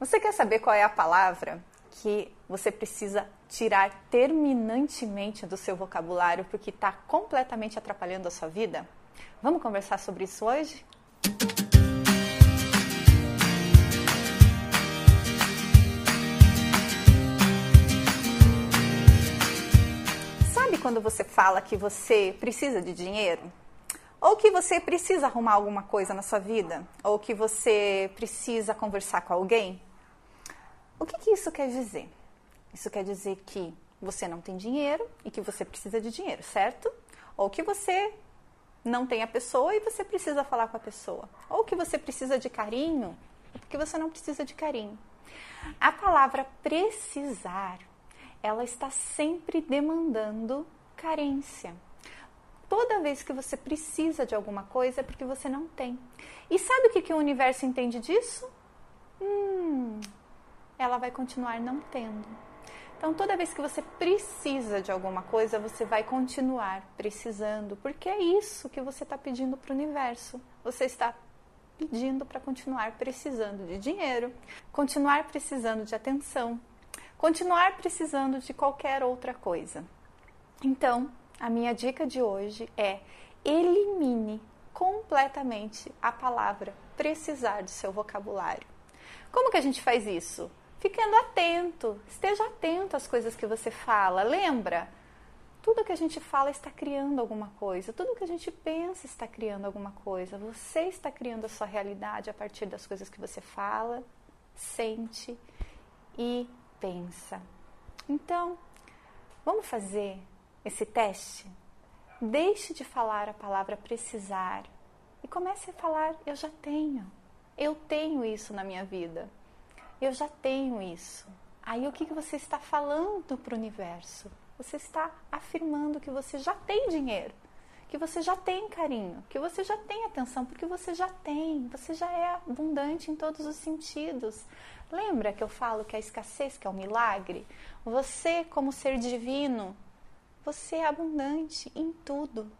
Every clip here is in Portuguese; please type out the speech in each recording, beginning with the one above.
Você quer saber qual é a palavra que você precisa tirar terminantemente do seu vocabulário porque está completamente atrapalhando a sua vida? Vamos conversar sobre isso hoje? Sabe quando você fala que você precisa de dinheiro? Ou que você precisa arrumar alguma coisa na sua vida? Ou que você precisa conversar com alguém? O que, que isso quer dizer? Isso quer dizer que você não tem dinheiro e que você precisa de dinheiro, certo? Ou que você não tem a pessoa e você precisa falar com a pessoa. Ou que você precisa de carinho porque você não precisa de carinho. A palavra precisar, ela está sempre demandando carência. Toda vez que você precisa de alguma coisa é porque você não tem. E sabe o que, que o universo entende disso? Hum, ela vai continuar não tendo. Então, toda vez que você precisa de alguma coisa, você vai continuar precisando, porque é isso que você está pedindo para o universo. Você está pedindo para continuar precisando de dinheiro, continuar precisando de atenção, continuar precisando de qualquer outra coisa. Então, a minha dica de hoje é elimine completamente a palavra precisar do seu vocabulário. Como que a gente faz isso? Ficando atento, esteja atento às coisas que você fala. Lembra? Tudo que a gente fala está criando alguma coisa, tudo que a gente pensa está criando alguma coisa. Você está criando a sua realidade a partir das coisas que você fala, sente e pensa. Então, vamos fazer esse teste? Deixe de falar a palavra precisar e comece a falar: eu já tenho, eu tenho isso na minha vida eu já tenho isso. Aí o que, que você está falando para o universo? Você está afirmando que você já tem dinheiro, que você já tem carinho, que você já tem atenção, porque você já tem, você já é abundante em todos os sentidos. Lembra que eu falo que a escassez que é um milagre? Você, como ser divino, você é abundante em tudo.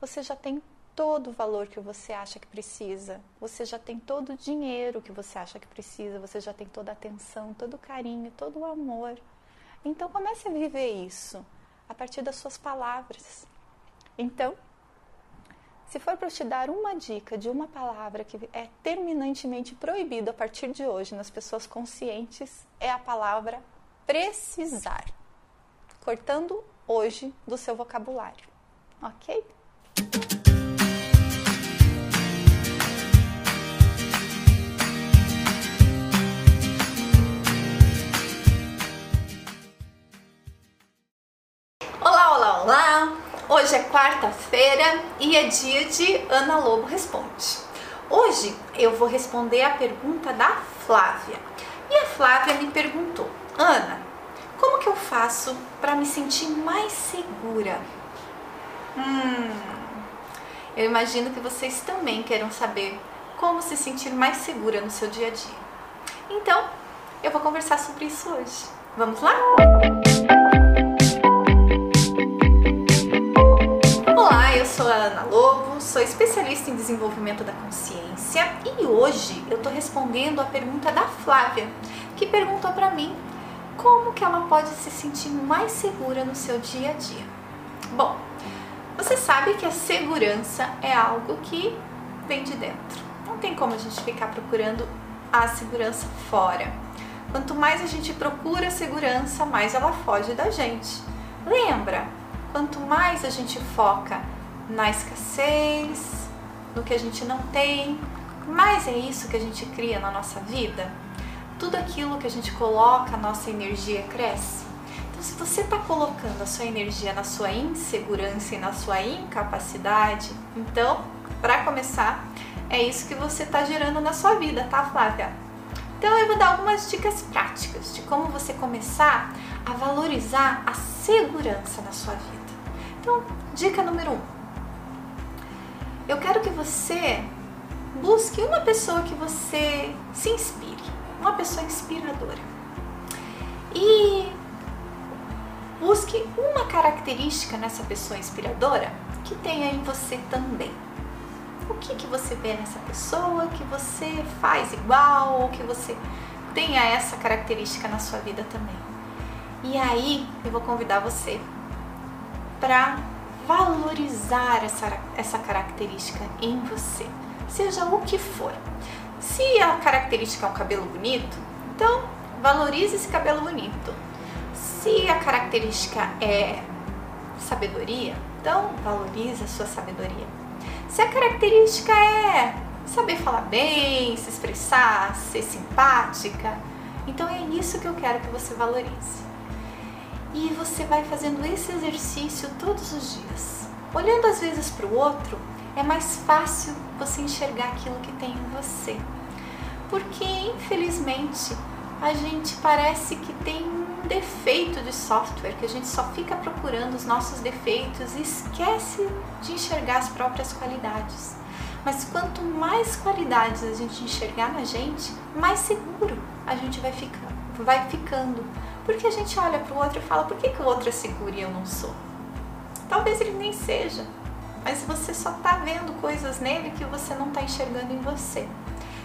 Você já tem todo o valor que você acha que precisa, você já tem todo o dinheiro que você acha que precisa, você já tem toda a atenção, todo o carinho, todo o amor. Então comece a viver isso a partir das suas palavras. Então, se for para te dar uma dica de uma palavra que é terminantemente proibido a partir de hoje nas pessoas conscientes, é a palavra precisar. Cortando hoje do seu vocabulário. Ok? Olá! Hoje é quarta-feira e é dia de Ana Lobo Responde. Hoje eu vou responder a pergunta da Flávia. E a Flávia me perguntou: Ana, como que eu faço para me sentir mais segura? Hum, eu imagino que vocês também queiram saber como se sentir mais segura no seu dia a dia. Então, eu vou conversar sobre isso hoje. Vamos lá? Música sou a Ana Lobo, sou especialista em desenvolvimento da consciência e hoje eu estou respondendo a pergunta da Flávia, que perguntou para mim como que ela pode se sentir mais segura no seu dia a dia. Bom, você sabe que a segurança é algo que vem de dentro. Não tem como a gente ficar procurando a segurança fora. Quanto mais a gente procura a segurança, mais ela foge da gente. Lembra? Quanto mais a gente foca na escassez, no que a gente não tem, mas é isso que a gente cria na nossa vida. Tudo aquilo que a gente coloca, a nossa energia cresce. Então, se você está colocando a sua energia na sua insegurança e na sua incapacidade, então, para começar, é isso que você está gerando na sua vida, tá, Flávia? Então, eu vou dar algumas dicas práticas de como você começar a valorizar a segurança na sua vida. Então, dica número um eu quero que você busque uma pessoa que você se inspire, uma pessoa inspiradora. E busque uma característica nessa pessoa inspiradora que tenha em você também. O que, que você vê nessa pessoa que você faz igual, ou que você tenha essa característica na sua vida também. E aí eu vou convidar você para valorizar essa, essa característica em você, seja o que for. Se a característica é um cabelo bonito, então valorize esse cabelo bonito. Se a característica é sabedoria, então valorize a sua sabedoria. Se a característica é saber falar bem, se expressar, ser simpática, então é isso que eu quero que você valorize. E você vai fazendo esse exercício todos os dias. Olhando às vezes para o outro, é mais fácil você enxergar aquilo que tem em você. Porque, infelizmente, a gente parece que tem um defeito de software, que a gente só fica procurando os nossos defeitos e esquece de enxergar as próprias qualidades. Mas quanto mais qualidades a gente enxergar na gente, mais seguro a gente vai ficando, vai ficando. Porque a gente olha para o outro e fala: por que, que o outro é seguro e eu não sou? Talvez ele nem seja, mas você só está vendo coisas nele que você não está enxergando em você.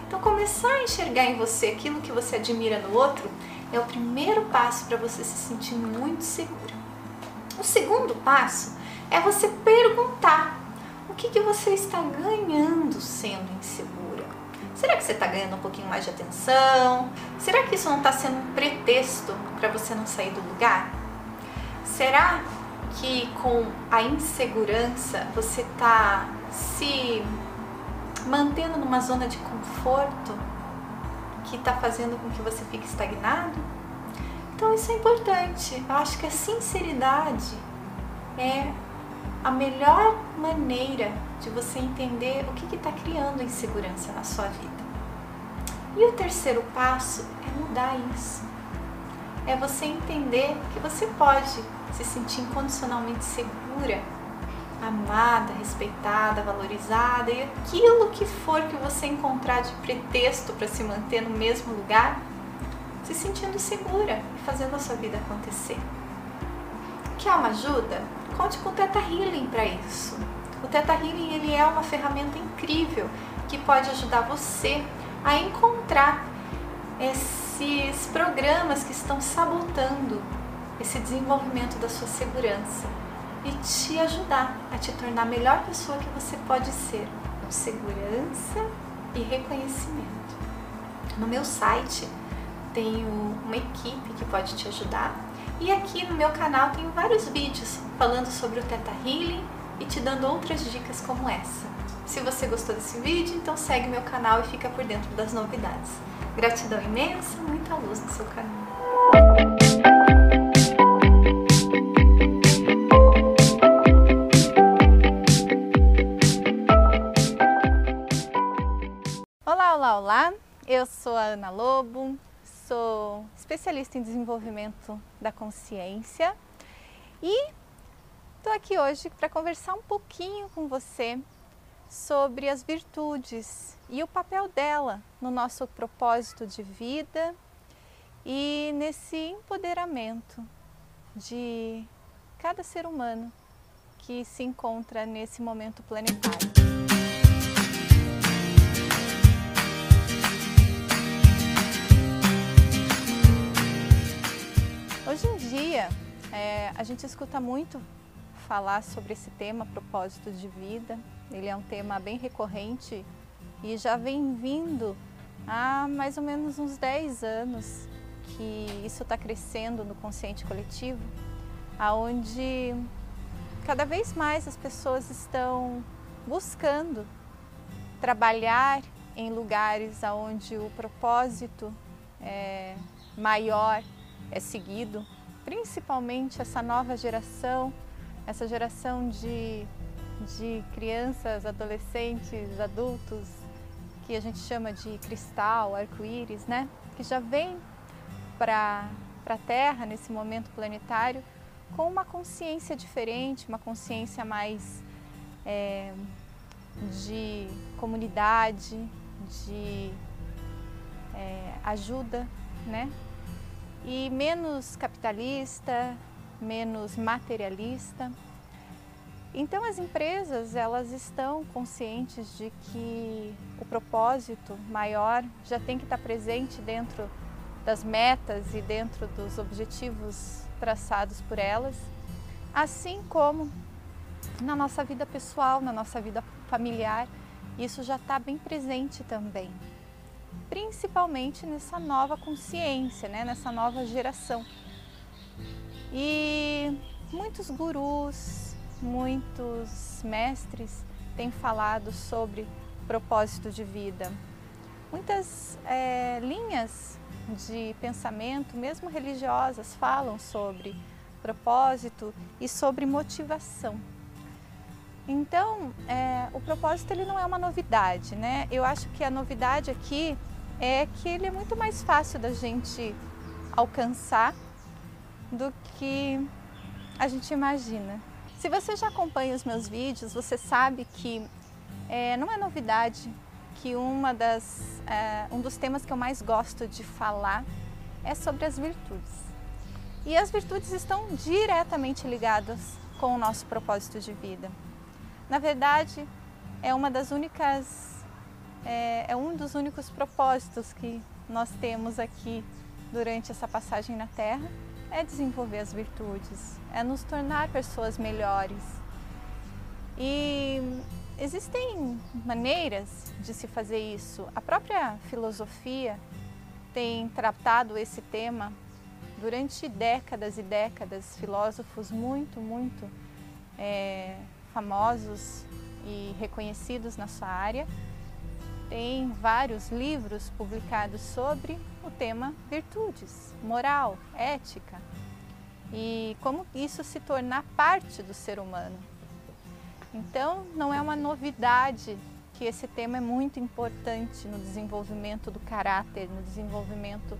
Então, começar a enxergar em você aquilo que você admira no outro é o primeiro passo para você se sentir muito segura. O segundo passo é você perguntar o que, que você está ganhando sendo insegura. Será que você está ganhando um pouquinho mais de atenção? Será que isso não está sendo um pretexto para você não sair do lugar? Será que com a insegurança você está se mantendo numa zona de conforto que está fazendo com que você fique estagnado? Então isso é importante. Eu acho que a sinceridade é a melhor maneira de você entender o que está criando insegurança na sua vida. E o terceiro passo é mudar isso. É você entender que você pode se sentir incondicionalmente segura amada, respeitada, valorizada e aquilo que for que você encontrar de pretexto para se manter no mesmo lugar, se sentindo segura e fazendo a sua vida acontecer. Quer uma ajuda? Conte com o Teta Healing para isso. O Teta Healing ele é uma ferramenta incrível que pode ajudar você a encontrar esses programas que estão sabotando esse desenvolvimento da sua segurança e te ajudar a te tornar a melhor pessoa que você pode ser, com segurança e reconhecimento. No meu site tenho uma equipe que pode te ajudar e aqui no meu canal tenho vários vídeos falando sobre o Teta Healing e te dando outras dicas como essa. Se você gostou desse vídeo, então segue meu canal e fica por dentro das novidades. Gratidão imensa, muita luz no seu caminho. Olá, olá! Eu sou a Ana Lobo, sou especialista em desenvolvimento da consciência e estou aqui hoje para conversar um pouquinho com você sobre as virtudes e o papel dela no nosso propósito de vida e nesse empoderamento de cada ser humano que se encontra nesse momento planetário. Hoje em dia, é, a gente escuta muito falar sobre esse tema, propósito de vida. Ele é um tema bem recorrente e já vem vindo há mais ou menos uns 10 anos que isso está crescendo no consciente coletivo, aonde cada vez mais as pessoas estão buscando trabalhar em lugares onde o propósito é maior é seguido, principalmente essa nova geração, essa geração de, de crianças, adolescentes, adultos, que a gente chama de cristal, arco-íris, né? Que já vem para a Terra nesse momento planetário com uma consciência diferente, uma consciência mais é, de comunidade, de é, ajuda, né? e menos capitalista, menos materialista. Então as empresas elas estão conscientes de que o propósito maior já tem que estar presente dentro das metas e dentro dos objetivos traçados por elas, assim como na nossa vida pessoal, na nossa vida familiar, isso já está bem presente também, principalmente nessa nova consciência, né? nessa nova geração. E muitos gurus, muitos mestres têm falado sobre propósito de vida. Muitas é, linhas de pensamento, mesmo religiosas, falam sobre propósito e sobre motivação. Então, é, o propósito ele não é uma novidade, né? Eu acho que a novidade aqui é que ele é muito mais fácil da gente alcançar do que a gente imagina. Se você já acompanha os meus vídeos, você sabe que é, não é novidade que uma das, é, um dos temas que eu mais gosto de falar é sobre as virtudes. E as virtudes estão diretamente ligadas com o nosso propósito de vida. Na verdade, é uma das únicas, é, é um dos únicos propósitos que nós temos aqui durante essa passagem na Terra, é desenvolver as virtudes, é nos tornar pessoas melhores. E Existem maneiras de se fazer isso. A própria filosofia tem tratado esse tema durante décadas e décadas. Filósofos muito, muito é, famosos e reconhecidos na sua área. Tem vários livros publicados sobre o tema virtudes, moral, ética e como isso se tornar parte do ser humano. Então, não é uma novidade que esse tema é muito importante no desenvolvimento do caráter, no desenvolvimento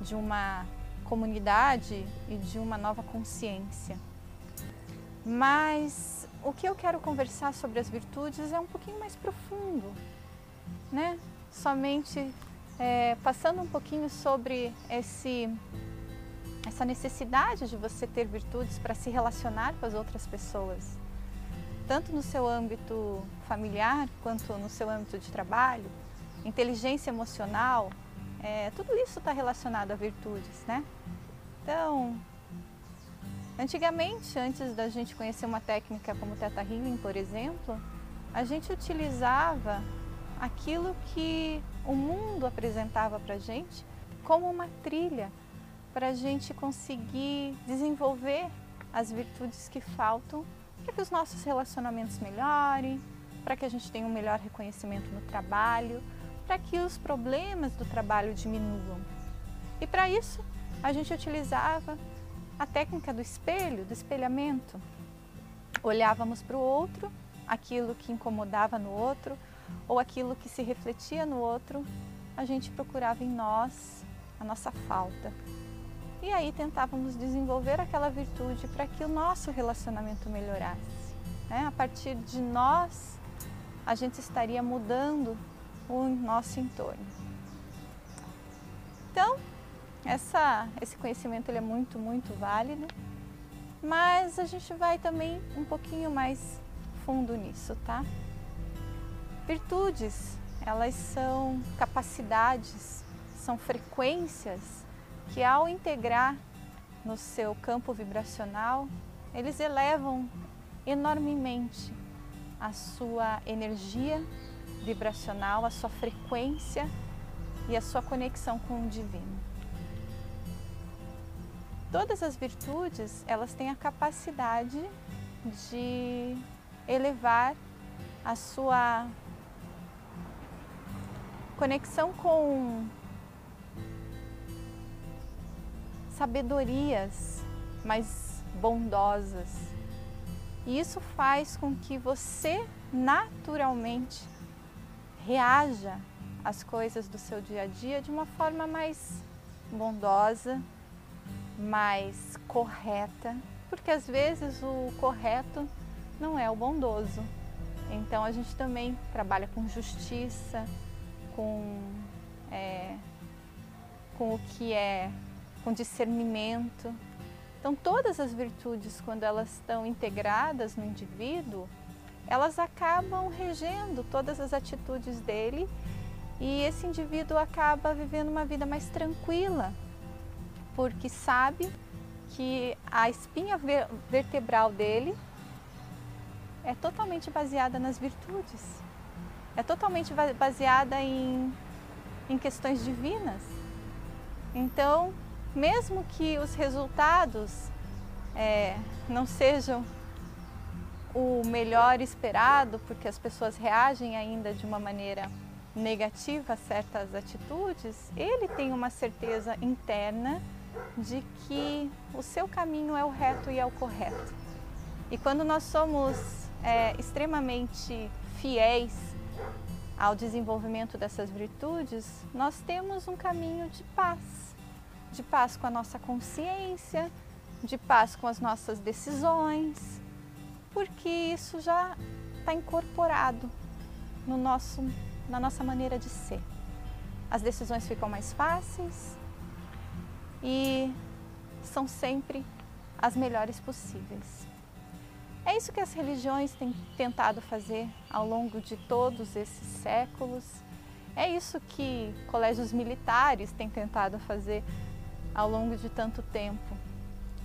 de uma comunidade e de uma nova consciência. Mas o que eu quero conversar sobre as virtudes é um pouquinho mais profundo, né? Somente é, passando um pouquinho sobre esse, essa necessidade de você ter virtudes para se relacionar com as outras pessoas tanto no seu âmbito familiar quanto no seu âmbito de trabalho, inteligência emocional, é, tudo isso está relacionado a virtudes, né? Então, antigamente, antes da gente conhecer uma técnica como Theta Healing, por exemplo, a gente utilizava aquilo que o mundo apresentava para gente como uma trilha para a gente conseguir desenvolver as virtudes que faltam para que os nossos relacionamentos melhorem, para que a gente tenha um melhor reconhecimento no trabalho, para que os problemas do trabalho diminuam. E para isso, a gente utilizava a técnica do espelho, do espelhamento. Olhávamos para o outro, aquilo que incomodava no outro ou aquilo que se refletia no outro, a gente procurava em nós a nossa falta. E aí tentávamos desenvolver aquela virtude para que o nosso relacionamento melhorasse. Né? A partir de nós, a gente estaria mudando o nosso entorno. Então, essa, esse conhecimento ele é muito, muito válido, mas a gente vai também um pouquinho mais fundo nisso, tá? Virtudes, elas são capacidades, são frequências que ao integrar no seu campo vibracional, eles elevam enormemente a sua energia vibracional, a sua frequência e a sua conexão com o divino. Todas as virtudes, elas têm a capacidade de elevar a sua conexão com sabedorias mais bondosas. E isso faz com que você naturalmente reaja às coisas do seu dia a dia de uma forma mais bondosa, mais correta, porque às vezes o correto não é o bondoso. Então a gente também trabalha com justiça, com, é, com o que é com discernimento. Então, todas as virtudes, quando elas estão integradas no indivíduo, elas acabam regendo todas as atitudes dele e esse indivíduo acaba vivendo uma vida mais tranquila, porque sabe que a espinha vertebral dele é totalmente baseada nas virtudes, é totalmente baseada em, em questões divinas. Então, mesmo que os resultados é, não sejam o melhor esperado, porque as pessoas reagem ainda de uma maneira negativa a certas atitudes, ele tem uma certeza interna de que o seu caminho é o reto e é o correto. E quando nós somos é, extremamente fiéis ao desenvolvimento dessas virtudes, nós temos um caminho de paz, de paz com a nossa consciência, de paz com as nossas decisões, porque isso já está incorporado no nosso, na nossa maneira de ser. As decisões ficam mais fáceis e são sempre as melhores possíveis. É isso que as religiões têm tentado fazer ao longo de todos esses séculos. É isso que colégios militares têm tentado fazer ao longo de tanto tempo.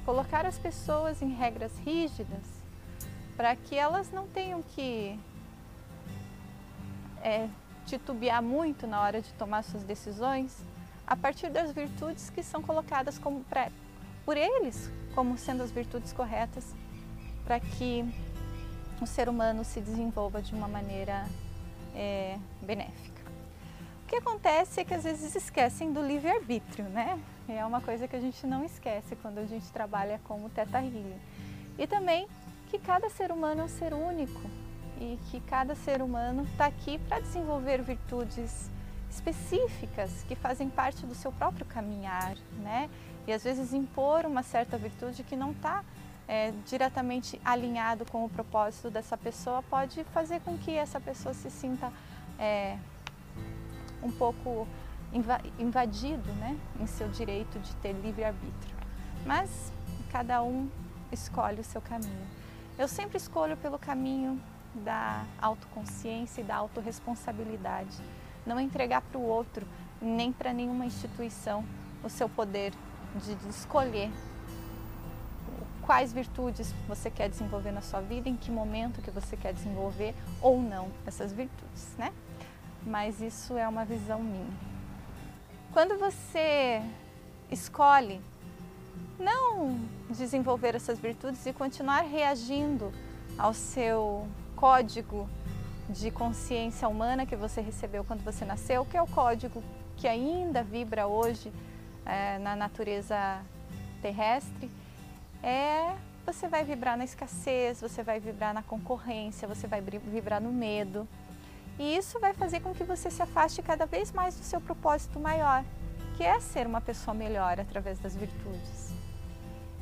Colocar as pessoas em regras rígidas para que elas não tenham que é, titubear muito na hora de tomar suas decisões a partir das virtudes que são colocadas como pra, por eles como sendo as virtudes corretas para que o ser humano se desenvolva de uma maneira é, benéfica. O que acontece é que às vezes esquecem do livre-arbítrio, né? É uma coisa que a gente não esquece quando a gente trabalha como Teta Healing. E também que cada ser humano é um ser único e que cada ser humano está aqui para desenvolver virtudes específicas que fazem parte do seu próprio caminhar, né? E às vezes impor uma certa virtude que não está é, diretamente alinhado com o propósito dessa pessoa pode fazer com que essa pessoa se sinta é, um pouco invadido, né, em seu direito de ter livre arbítrio. Mas cada um escolhe o seu caminho. Eu sempre escolho pelo caminho da autoconsciência e da autorresponsabilidade. Não entregar para o outro, nem para nenhuma instituição, o seu poder de, de escolher quais virtudes você quer desenvolver na sua vida, em que momento que você quer desenvolver ou não essas virtudes, né? Mas isso é uma visão minha. Quando você escolhe não desenvolver essas virtudes e continuar reagindo ao seu código de consciência humana que você recebeu quando você nasceu, que é o código que ainda vibra hoje é, na natureza terrestre, é você vai vibrar na escassez, você vai vibrar na concorrência, você vai vibrar no medo. E isso vai fazer com que você se afaste cada vez mais do seu propósito maior, que é ser uma pessoa melhor através das virtudes.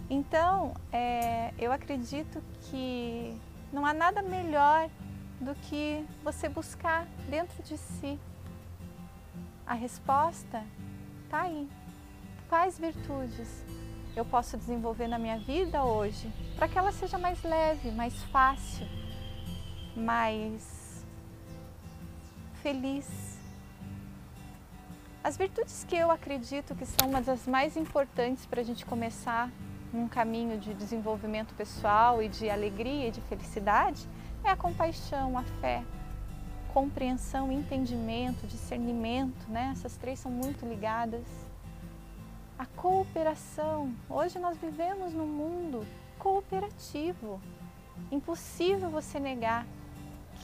Então, é, eu acredito que não há nada melhor do que você buscar dentro de si. A resposta está aí. Quais virtudes eu posso desenvolver na minha vida hoje para que ela seja mais leve, mais fácil, mais feliz? As virtudes que eu acredito que são uma das mais importantes para a gente começar num caminho de desenvolvimento pessoal e de alegria e de felicidade é a compaixão, a fé, compreensão, entendimento, discernimento, né? Essas três são muito ligadas. Cooperação. Hoje nós vivemos num mundo cooperativo. Impossível você negar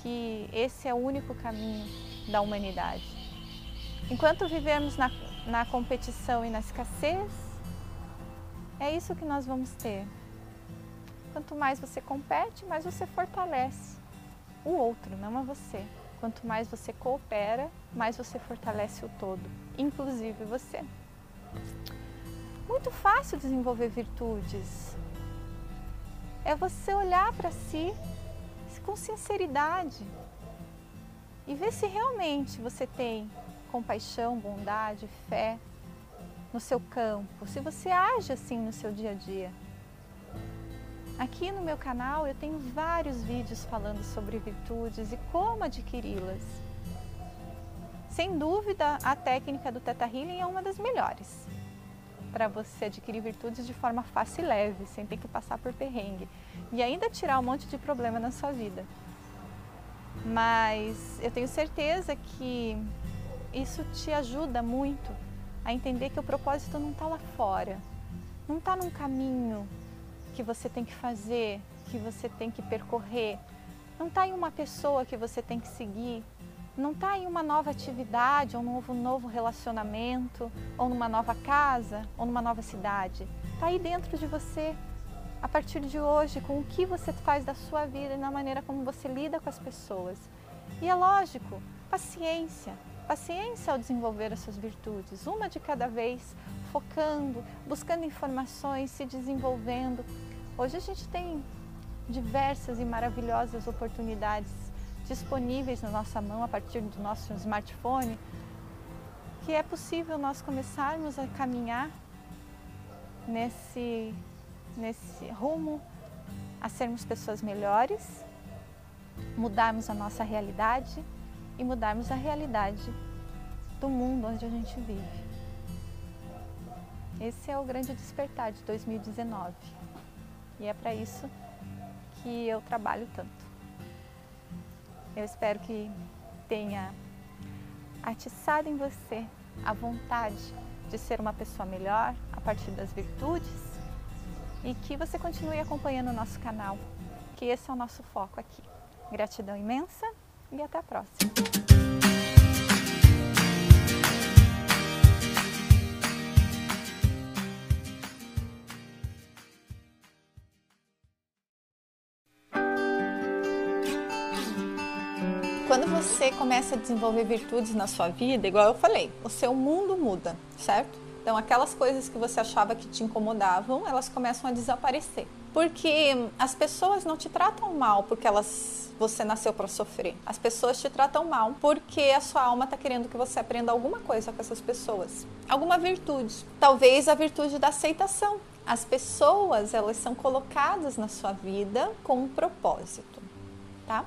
que esse é o único caminho da humanidade. Enquanto vivemos na, na competição e na escassez, é isso que nós vamos ter. Quanto mais você compete, mais você fortalece o outro, não a você. Quanto mais você coopera, mais você fortalece o todo, inclusive você. Muito fácil desenvolver virtudes. É você olhar para si com sinceridade e ver se realmente você tem compaixão, bondade, fé, no seu campo, se você age assim no seu dia a dia. Aqui no meu canal eu tenho vários vídeos falando sobre virtudes e como adquiri-las. Sem dúvida, a técnica do Teta Healing é uma das melhores. Para você adquirir virtudes de forma fácil e leve, sem ter que passar por perrengue. E ainda tirar um monte de problema na sua vida. Mas eu tenho certeza que isso te ajuda muito a entender que o propósito não está lá fora, não está num caminho que você tem que fazer, que você tem que percorrer, não está em uma pessoa que você tem que seguir, não está em uma nova atividade, ou um novo, novo relacionamento, ou numa nova casa, ou numa nova cidade. Está aí dentro de você, a partir de hoje, com o que você faz da sua vida e na maneira como você lida com as pessoas. E é lógico, paciência. Paciência ao desenvolver as suas virtudes, uma de cada vez, focando, buscando informações, se desenvolvendo. Hoje a gente tem diversas e maravilhosas oportunidades disponíveis na nossa mão a partir do nosso smartphone, que é possível nós começarmos a caminhar nesse, nesse rumo a sermos pessoas melhores, mudarmos a nossa realidade e mudarmos a realidade do mundo onde a gente vive. Esse é o grande despertar de 2019 e é para isso que eu trabalho tanto. Eu espero que tenha atiçado em você a vontade de ser uma pessoa melhor a partir das virtudes e que você continue acompanhando o nosso canal, que esse é o nosso foco aqui. Gratidão imensa e até a próxima. Quando você começa a desenvolver virtudes na sua vida, igual eu falei, o seu mundo muda, certo? Então, aquelas coisas que você achava que te incomodavam, elas começam a desaparecer. Porque as pessoas não te tratam mal porque elas você nasceu para sofrer. As pessoas te tratam mal porque a sua alma está querendo que você aprenda alguma coisa com essas pessoas, alguma virtude. Talvez a virtude da aceitação. As pessoas, elas são colocadas na sua vida com um propósito, tá?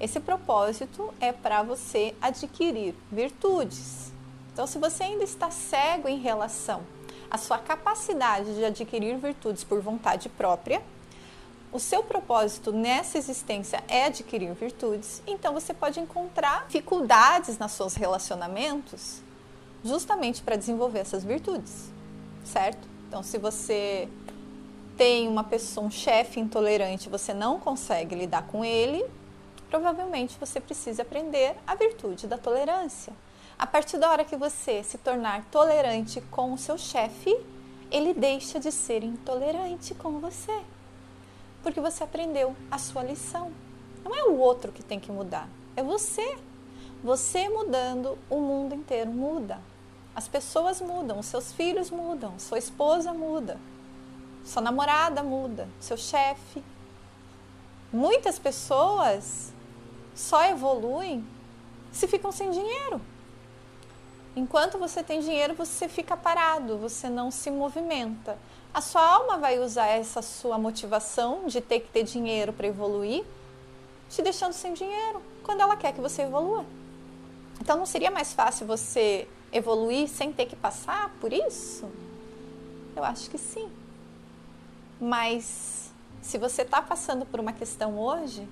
Esse propósito é para você adquirir virtudes. Então, se você ainda está cego em relação à sua capacidade de adquirir virtudes por vontade própria, o seu propósito nessa existência é adquirir virtudes, então você pode encontrar dificuldades nos seus relacionamentos justamente para desenvolver essas virtudes, certo? Então, se você tem uma pessoa, um chefe intolerante, você não consegue lidar com ele, provavelmente você precisa aprender a virtude da tolerância. A partir da hora que você se tornar tolerante com o seu chefe, ele deixa de ser intolerante com você. Porque você aprendeu a sua lição. Não é o outro que tem que mudar, é você. Você mudando, o mundo inteiro muda. As pessoas mudam, seus filhos mudam, sua esposa muda, sua namorada muda, seu chefe. Muitas pessoas só evoluem se ficam sem dinheiro. Enquanto você tem dinheiro, você fica parado, você não se movimenta. A sua alma vai usar essa sua motivação de ter que ter dinheiro para evoluir, te deixando sem dinheiro, quando ela quer que você evolua. Então não seria mais fácil você evoluir sem ter que passar por isso? Eu acho que sim. Mas se você está passando por uma questão hoje,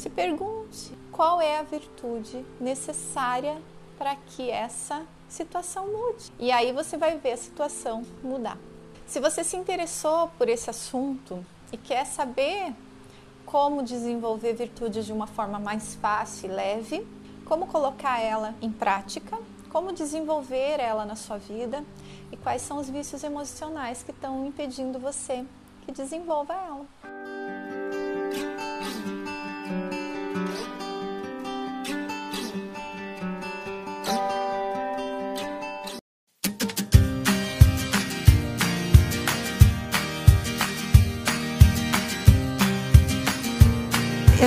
se pergunte qual é a virtude necessária para que essa situação mude. E aí você vai ver a situação mudar. Se você se interessou por esse assunto e quer saber como desenvolver virtudes de uma forma mais fácil e leve, como colocar ela em prática, como desenvolver ela na sua vida e quais são os vícios emocionais que estão impedindo você que desenvolva ela.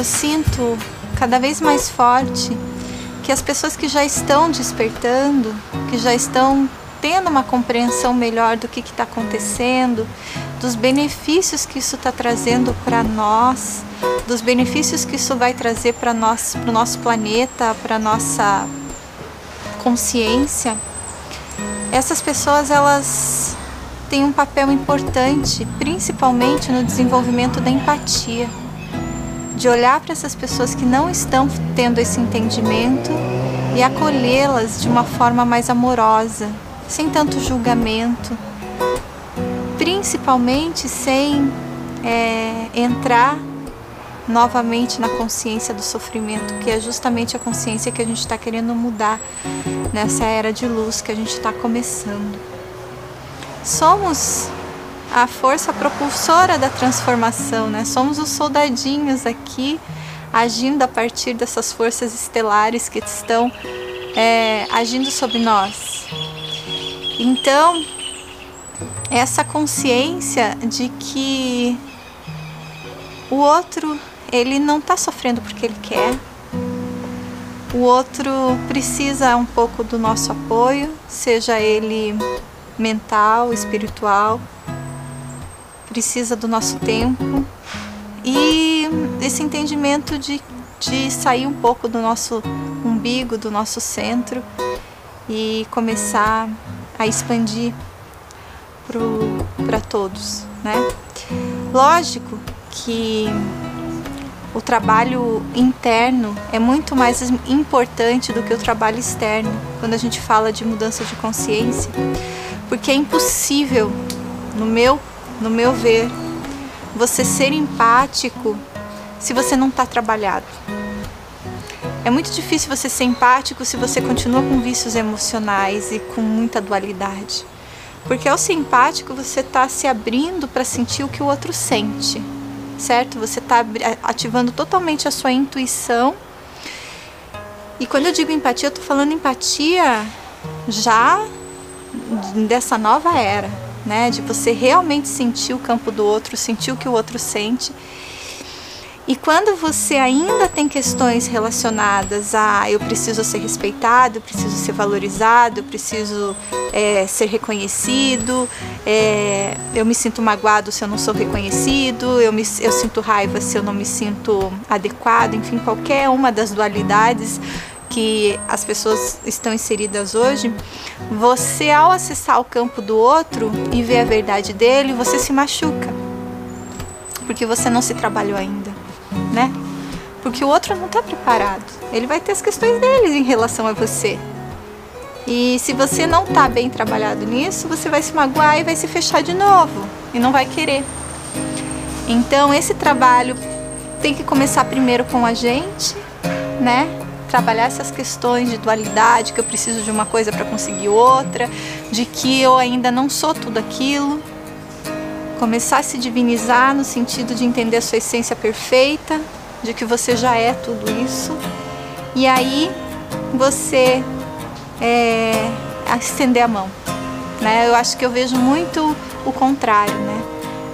Eu sinto cada vez mais forte que as pessoas que já estão despertando, que já estão tendo uma compreensão melhor do que está acontecendo, dos benefícios que isso está trazendo para nós, dos benefícios que isso vai trazer para nós, o nosso planeta, para nossa consciência. Essas pessoas elas tem um papel importante, principalmente no desenvolvimento da empatia, de olhar para essas pessoas que não estão tendo esse entendimento e acolhê-las de uma forma mais amorosa, sem tanto julgamento, principalmente sem é, entrar novamente na consciência do sofrimento, que é justamente a consciência que a gente está querendo mudar nessa era de luz que a gente está começando. Somos a força propulsora da transformação, né? Somos os soldadinhos aqui agindo a partir dessas forças estelares que estão é, agindo sobre nós. Então, essa consciência de que o outro ele não está sofrendo porque ele quer. O outro precisa um pouco do nosso apoio, seja ele mental, espiritual, precisa do nosso tempo e esse entendimento de, de sair um pouco do nosso umbigo, do nosso centro e começar a expandir para todos, né? Lógico que o trabalho interno é muito mais importante do que o trabalho externo quando a gente fala de mudança de consciência, porque é impossível, no meu, no meu ver, você ser empático se você não está trabalhado. É muito difícil você ser empático se você continua com vícios emocionais e com muita dualidade. Porque ao ser empático, você está se abrindo para sentir o que o outro sente certo? Você está ativando totalmente a sua intuição. E quando eu digo empatia, eu estou falando empatia já dessa nova era, né? De você realmente sentir o campo do outro, sentir o que o outro sente e quando você ainda tem questões relacionadas a eu preciso ser respeitado, eu preciso ser valorizado, eu preciso é, ser reconhecido, é, eu me sinto magoado se eu não sou reconhecido, eu, me, eu sinto raiva se eu não me sinto adequado, enfim, qualquer uma das dualidades que as pessoas estão inseridas hoje, você ao acessar o campo do outro e ver a verdade dele, você se machuca. Porque você não se trabalhou ainda né? Porque o outro não está preparado. Ele vai ter as questões dele em relação a você. E se você não está bem trabalhado nisso, você vai se magoar e vai se fechar de novo e não vai querer. Então esse trabalho tem que começar primeiro com a gente, né? Trabalhar essas questões de dualidade, que eu preciso de uma coisa para conseguir outra, de que eu ainda não sou tudo aquilo, começar a se divinizar no sentido de entender a sua essência perfeita, de que você já é tudo isso. E aí você é, estender a mão. Né? Eu acho que eu vejo muito o contrário, né?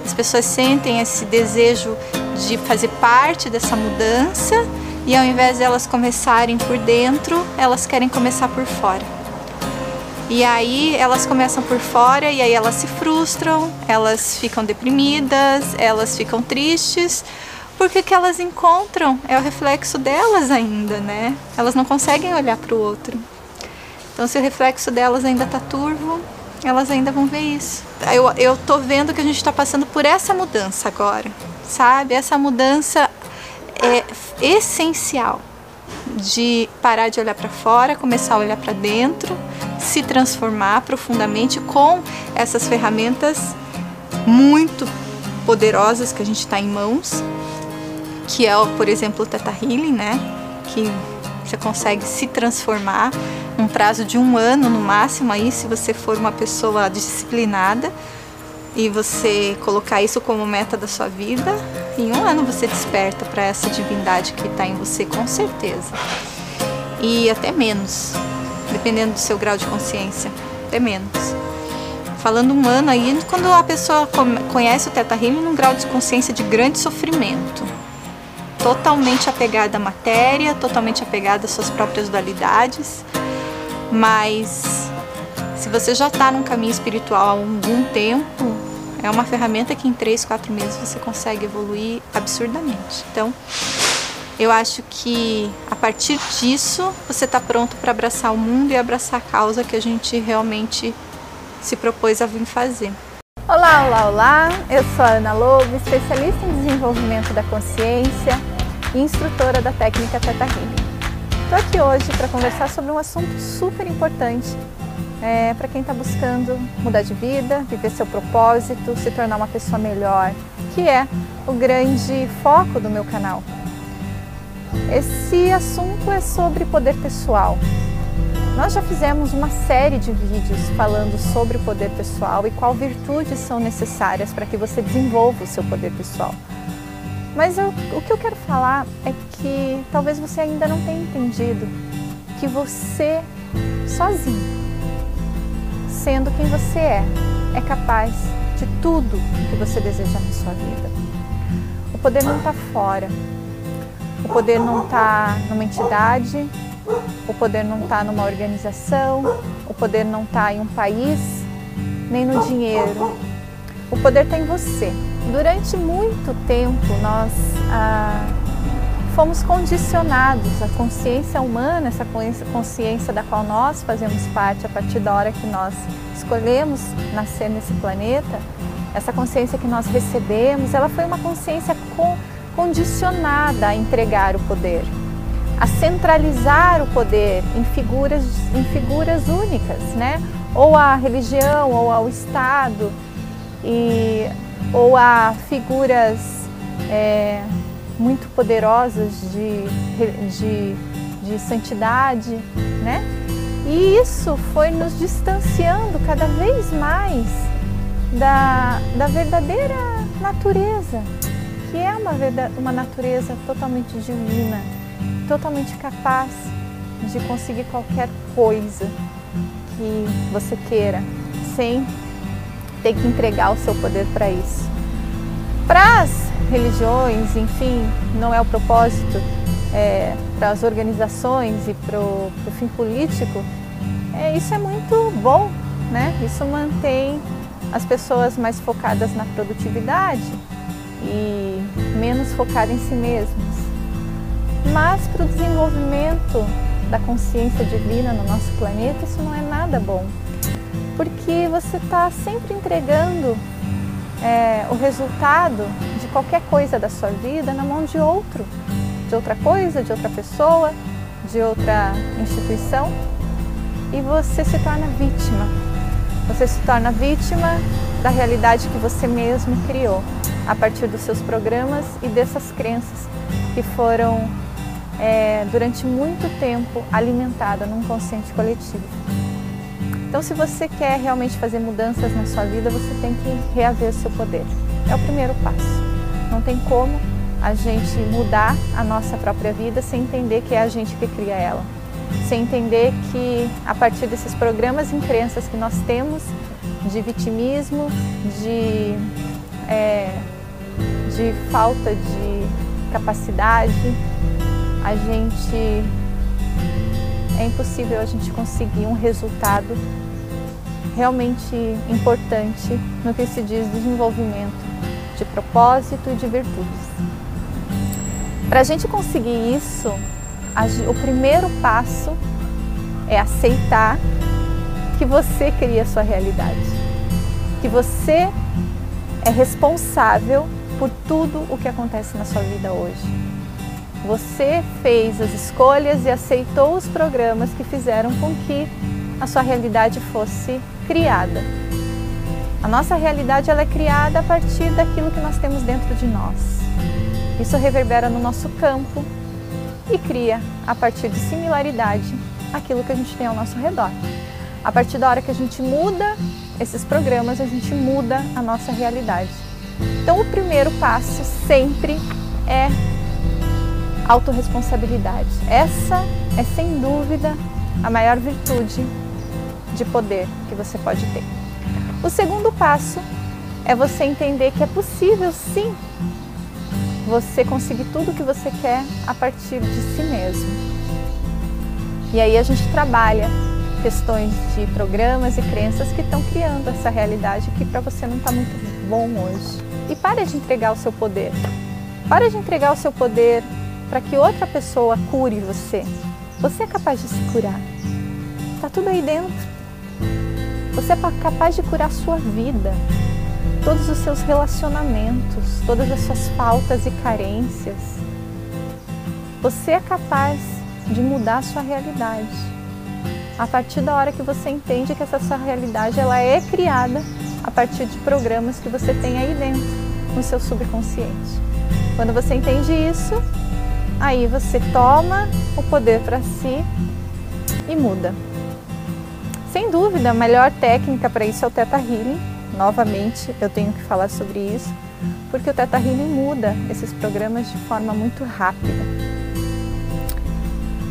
As pessoas sentem esse desejo de fazer parte dessa mudança e ao invés de elas começarem por dentro, elas querem começar por fora. E aí elas começam por fora e aí elas se frustram, elas ficam deprimidas, elas ficam tristes, porque o que elas encontram é o reflexo delas ainda, né? Elas não conseguem olhar para o outro. Então, se o reflexo delas ainda está turvo, elas ainda vão ver isso. Eu, eu tô vendo que a gente está passando por essa mudança agora, sabe? Essa mudança é essencial de parar de olhar para fora, começar a olhar para dentro se transformar profundamente com essas ferramentas muito poderosas que a gente está em mãos, que é, por exemplo, o Teta Healing, né? Que você consegue se transformar num prazo de um ano no máximo aí, se você for uma pessoa disciplinada e você colocar isso como meta da sua vida, em um ano você desperta para essa divindade que está em você, com certeza. E até menos dependendo do seu grau de consciência, até menos. Falando um ano aí, quando a pessoa conhece o Teta Healing num grau de consciência de grande sofrimento, totalmente apegada à matéria, totalmente apegada às suas próprias dualidades, mas se você já está num caminho espiritual há algum tempo, é uma ferramenta que em 3, 4 meses você consegue evoluir absurdamente. Então, eu acho que a partir disso você está pronto para abraçar o mundo e abraçar a causa que a gente realmente se propôs a vir fazer. Olá, olá, olá! Eu sou a Ana Lobo, especialista em desenvolvimento da consciência e instrutora da técnica Teta Healing. Estou aqui hoje para conversar sobre um assunto super importante é, para quem está buscando mudar de vida, viver seu propósito, se tornar uma pessoa melhor, que é o grande foco do meu canal. Esse assunto é sobre poder pessoal, nós já fizemos uma série de vídeos falando sobre o poder pessoal e qual virtudes são necessárias para que você desenvolva o seu poder pessoal. Mas eu, o que eu quero falar é que talvez você ainda não tenha entendido que você, sozinho, sendo quem você é, é capaz de tudo que você deseja na sua vida. O poder não está fora, o poder não está numa entidade, o poder não está numa organização, o poder não está em um país, nem no dinheiro. O poder está em você. Durante muito tempo nós ah, fomos condicionados, a consciência humana, essa consciência da qual nós fazemos parte a partir da hora que nós escolhemos nascer nesse planeta, essa consciência que nós recebemos, ela foi uma consciência condicionada a entregar o poder a centralizar o poder em figuras, em figuras únicas, né? ou a religião, ou ao Estado, e, ou a figuras é, muito poderosas de, de, de santidade, né? E isso foi nos distanciando cada vez mais da, da verdadeira natureza, que é uma, uma natureza totalmente divina totalmente capaz de conseguir qualquer coisa que você queira, sem ter que entregar o seu poder para isso. Para religiões, enfim, não é o propósito, é, para as organizações e para o fim político, é, isso é muito bom, né? Isso mantém as pessoas mais focadas na produtividade e menos focadas em si mesmas. Mas para o desenvolvimento da consciência divina no nosso planeta, isso não é nada bom. Porque você está sempre entregando é, o resultado de qualquer coisa da sua vida na mão de outro, de outra coisa, de outra pessoa, de outra instituição, e você se torna vítima. Você se torna vítima da realidade que você mesmo criou a partir dos seus programas e dessas crenças que foram é, durante muito tempo alimentada num consciente coletivo. Então, se você quer realmente fazer mudanças na sua vida, você tem que reaver seu poder. É o primeiro passo. Não tem como a gente mudar a nossa própria vida sem entender que é a gente que cria ela. Sem entender que a partir desses programas e crenças que nós temos de vitimismo, de, é, de falta de capacidade, a gente é impossível a gente conseguir um resultado realmente importante no que se diz desenvolvimento de propósito e de virtudes. Para a gente conseguir isso, o primeiro passo é aceitar que você cria a sua realidade, que você é responsável por tudo o que acontece na sua vida hoje. Você fez as escolhas e aceitou os programas que fizeram com que a sua realidade fosse criada. A nossa realidade ela é criada a partir daquilo que nós temos dentro de nós. Isso reverbera no nosso campo e cria, a partir de similaridade, aquilo que a gente tem ao nosso redor. A partir da hora que a gente muda esses programas, a gente muda a nossa realidade. Então, o primeiro passo sempre é autorresponsabilidade. Essa é sem dúvida a maior virtude de poder que você pode ter. O segundo passo é você entender que é possível sim você conseguir tudo o que você quer a partir de si mesmo. E aí a gente trabalha questões de programas e crenças que estão criando essa realidade que para você não está muito bom hoje. E pare de entregar o seu poder. Pare de entregar o seu poder para que outra pessoa cure você. Você é capaz de se curar. Está tudo aí dentro. Você é capaz de curar a sua vida. todos os seus relacionamentos, todas as suas faltas e carências. Você é capaz de mudar a sua realidade. A partir da hora que você entende que essa sua realidade ela é criada a partir de programas que você tem aí dentro, no seu subconsciente. Quando você entende isso, aí você toma o poder para si e muda. Sem dúvida, a melhor técnica para isso é o Teta Healing. Novamente, eu tenho que falar sobre isso, porque o Teta Healing muda esses programas de forma muito rápida.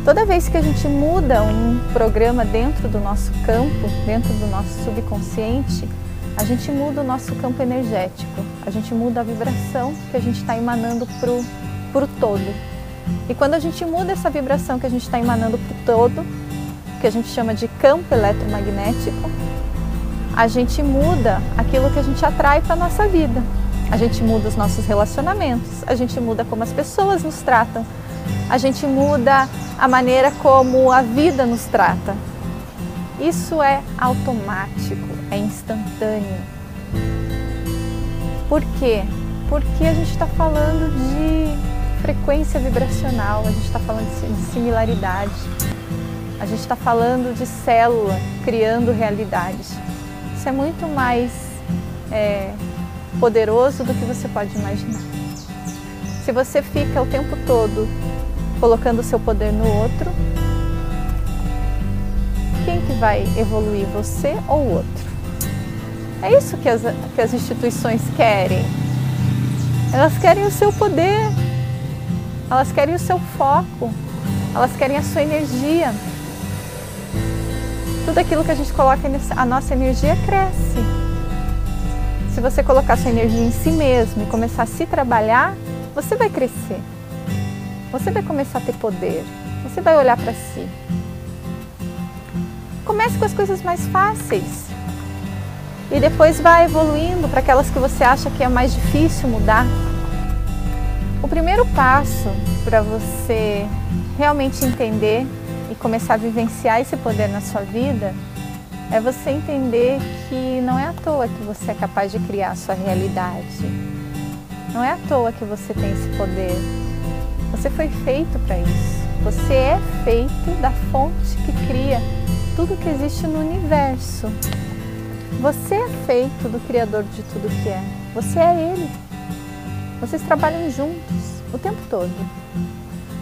Toda vez que a gente muda um programa dentro do nosso campo, dentro do nosso subconsciente, a gente muda o nosso campo energético, a gente muda a vibração que a gente está emanando para o todo. E quando a gente muda essa vibração que a gente está emanando para o todo, que a gente chama de campo eletromagnético, a gente muda aquilo que a gente atrai para a nossa vida. A gente muda os nossos relacionamentos, a gente muda como as pessoas nos tratam, a gente muda a maneira como a vida nos trata. Isso é automático, é instantâneo. Por quê? Porque a gente está falando de frequência vibracional, a gente está falando de similaridade, a gente está falando de célula criando realidades. Isso é muito mais é, poderoso do que você pode imaginar. Se você fica o tempo todo colocando o seu poder no outro, quem que vai evoluir, você ou o outro? É isso que as, que as instituições querem. Elas querem o seu poder, elas querem o seu foco, elas querem a sua energia. Tudo aquilo que a gente coloca, a nossa energia cresce. Se você colocar sua energia em si mesmo e começar a se trabalhar, você vai crescer. Você vai começar a ter poder. Você vai olhar para si. Comece com as coisas mais fáceis. E depois vai evoluindo para aquelas que você acha que é mais difícil mudar. O primeiro passo para você realmente entender e começar a vivenciar esse poder na sua vida é você entender que não é à toa que você é capaz de criar a sua realidade. Não é à toa que você tem esse poder. Você foi feito para isso. Você é feito da fonte que cria tudo que existe no universo. Você é feito do Criador de tudo que é. Você é Ele. Vocês trabalham juntos o tempo todo.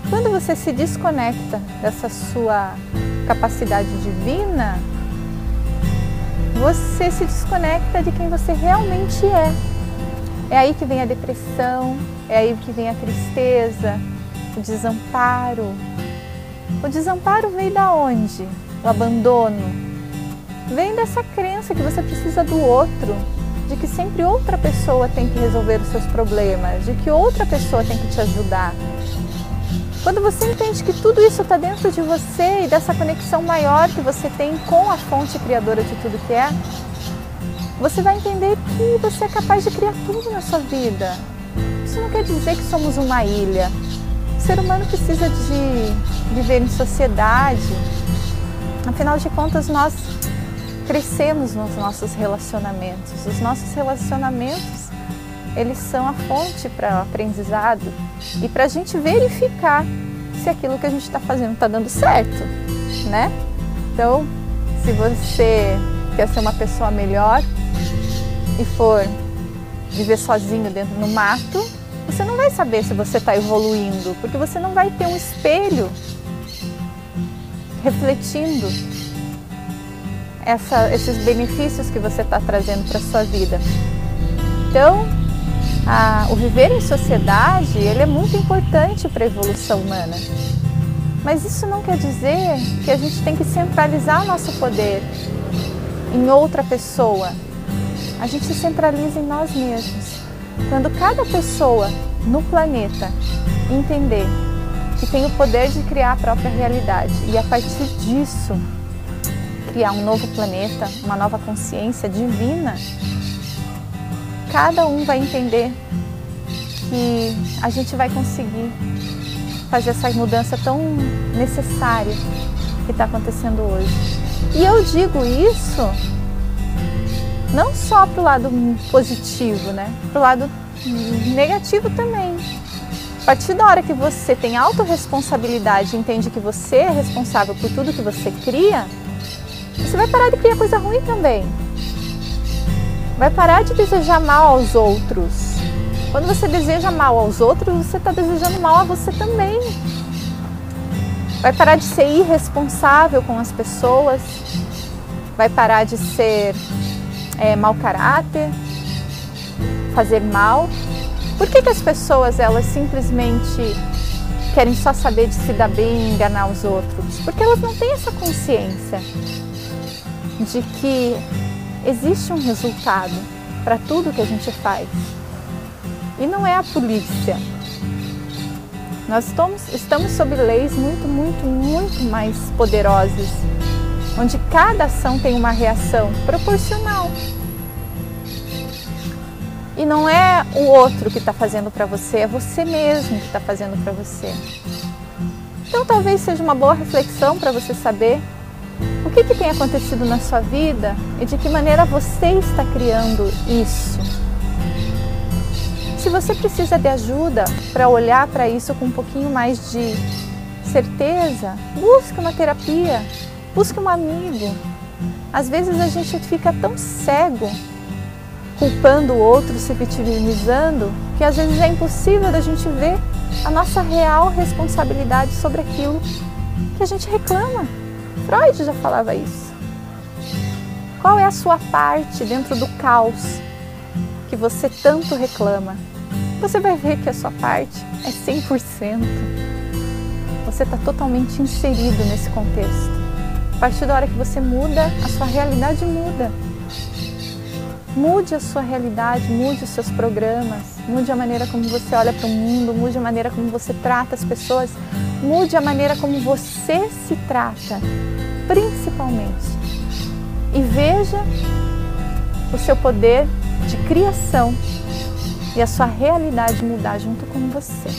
Quando você se desconecta dessa sua capacidade divina, você se desconecta de quem você realmente é. É aí que vem a depressão, é aí que vem a tristeza, o desamparo. O desamparo vem da onde? O abandono. Vem dessa crença que você precisa do outro, de que sempre outra pessoa tem que resolver os seus problemas, de que outra pessoa tem que te ajudar. Quando você entende que tudo isso está dentro de você e dessa conexão maior que você tem com a fonte criadora de tudo que é, você vai entender que você é capaz de criar tudo na sua vida. Isso não quer dizer que somos uma ilha, ser humano precisa de viver em sociedade. Afinal de contas, nós crescemos nos nossos relacionamentos. Os nossos relacionamentos, eles são a fonte para o aprendizado e para a gente verificar se aquilo que a gente está fazendo está dando certo, né? Então, se você quer ser uma pessoa melhor e for viver sozinho dentro do mato, você não vai saber se você está evoluindo, porque você não vai ter um espelho refletindo essa, esses benefícios que você está trazendo para sua vida. Então, a, o viver em sociedade ele é muito importante para a evolução humana. Mas isso não quer dizer que a gente tem que centralizar o nosso poder em outra pessoa. A gente se centraliza em nós mesmos. Quando cada pessoa no planeta entender que tem o poder de criar a própria realidade e a partir disso criar um novo planeta, uma nova consciência divina, cada um vai entender que a gente vai conseguir fazer essa mudança tão necessária que está acontecendo hoje. E eu digo isso Não só para o lado positivo, né? Para o lado negativo também. A partir da hora que você tem autorresponsabilidade e entende que você é responsável por tudo que você cria, você vai parar de criar coisa ruim também. Vai parar de desejar mal aos outros. Quando você deseja mal aos outros, você está desejando mal a você também. Vai parar de ser irresponsável com as pessoas, vai parar de ser é, mau caráter, fazer mal. Por que, que as pessoas elas simplesmente querem só saber de se dar bem e enganar os outros? Porque elas não têm essa consciência de que existe um resultado para tudo que a gente faz. E não é a polícia. Nós estamos, estamos sob leis muito, muito, muito mais poderosas, onde cada ação tem uma reação proporcional. E não é o outro que está fazendo para você, é você mesmo que está fazendo para você. Então talvez seja uma boa reflexão para você saber o que, que tem acontecido na sua vida e de que maneira você está criando isso. Se você precisa de ajuda para olhar para isso com um pouquinho mais de certeza, busque uma terapia, busque um amigo. Às vezes a gente fica tão cego culpando o outro, se vitimizando, que às vezes é impossível da gente ver a nossa real responsabilidade sobre aquilo que a gente reclama. Freud já falava isso. Qual é a sua parte dentro do caos que você tanto reclama? Você vai ver que a sua parte é 100%. Você está totalmente inserido nesse contexto. A partir da hora que você muda, a sua realidade muda. Mude a sua realidade, mude os seus programas, mude a maneira como você olha para o mundo, mude a maneira como você trata as pessoas, mude a maneira como você se trata, principalmente. E veja o seu poder de criação e a sua realidade mudar junto com você.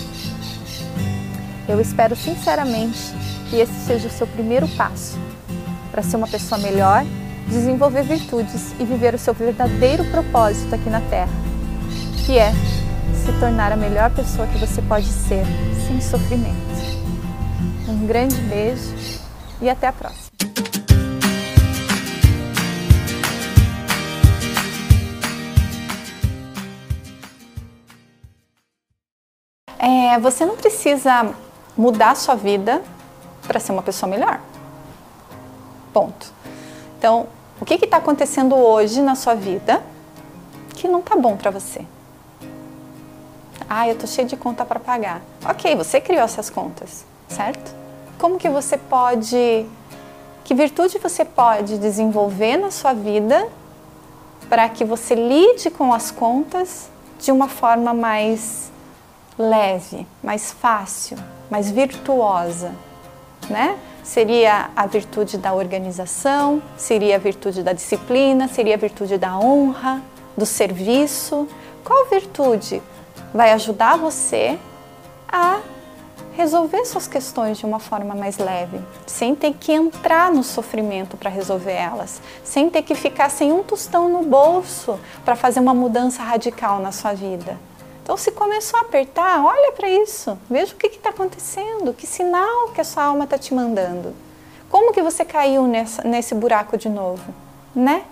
Eu espero sinceramente que esse seja o seu primeiro passo para ser uma pessoa melhor desenvolver virtudes e viver o seu verdadeiro propósito aqui na Terra, que é se tornar a melhor pessoa que você pode ser sem sofrimento. Um grande beijo e até a próxima. É, você não precisa mudar a sua vida para ser uma pessoa melhor. Ponto. Então, o que está acontecendo hoje na sua vida que não está bom para você? Ah, eu tô cheio de conta para pagar. Ok, você criou essas contas, certo? Como que você pode, que virtude você pode desenvolver na sua vida para que você lide com as contas de uma forma mais leve, mais fácil, mais virtuosa, né? Seria a virtude da organização, seria a virtude da disciplina, seria a virtude da honra, do serviço. Qual virtude vai ajudar você a resolver suas questões de uma forma mais leve, sem ter que entrar no sofrimento para resolver elas, sem ter que ficar sem um tostão no bolso para fazer uma mudança radical na sua vida? Então, se começou a apertar, olha para isso, veja o que está acontecendo, que sinal que a sua alma está te mandando. Como que você caiu nessa, nesse buraco de novo, né?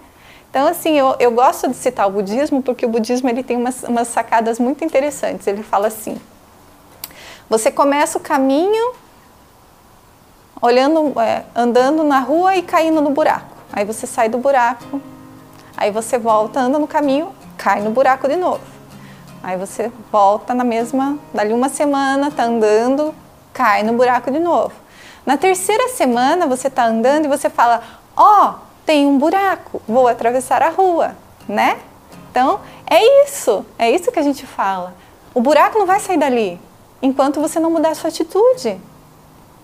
Então, assim, eu, eu gosto de citar o budismo porque o budismo ele tem umas, umas sacadas muito interessantes. Ele fala assim: você começa o caminho olhando, é, andando na rua e caindo no buraco. Aí você sai do buraco, aí você volta, anda no caminho, cai no buraco de novo. Aí você volta na mesma, dali uma semana, tá andando, cai no buraco de novo. Na terceira semana você tá andando e você fala: "Ó, oh, tem um buraco, vou atravessar a rua", né? Então, é isso, é isso que a gente fala. O buraco não vai sair dali enquanto você não mudar a sua atitude.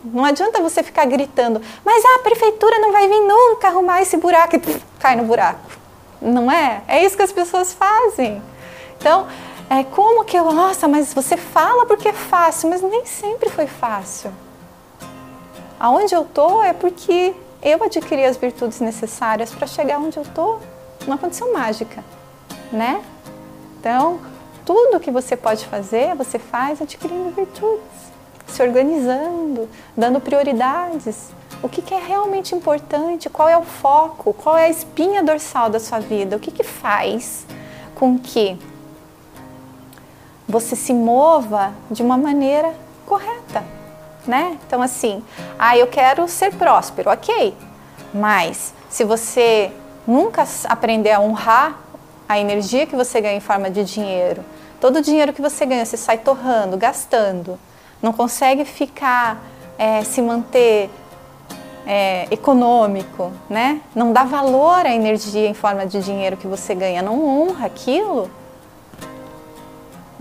Não adianta você ficar gritando, mas a prefeitura não vai vir nunca arrumar esse buraco e pff, cai no buraco. Não é? É isso que as pessoas fazem. Então, é como que eu, nossa, mas você fala porque é fácil, mas nem sempre foi fácil. Aonde eu tô é porque eu adquiri as virtudes necessárias para chegar onde eu tô. não aconteceu mágica, né? Então, tudo que você pode fazer, você faz adquirindo virtudes, se organizando, dando prioridades. O que, que é realmente importante? Qual é o foco? Qual é a espinha dorsal da sua vida? O que, que faz com que você se mova de uma maneira correta, né? Então assim, ah, eu quero ser próspero, ok? Mas se você nunca aprender a honrar a energia que você ganha em forma de dinheiro, todo o dinheiro que você ganha você sai torrando, gastando, não consegue ficar, é, se manter é, econômico, né? Não dá valor à energia em forma de dinheiro que você ganha, não honra aquilo.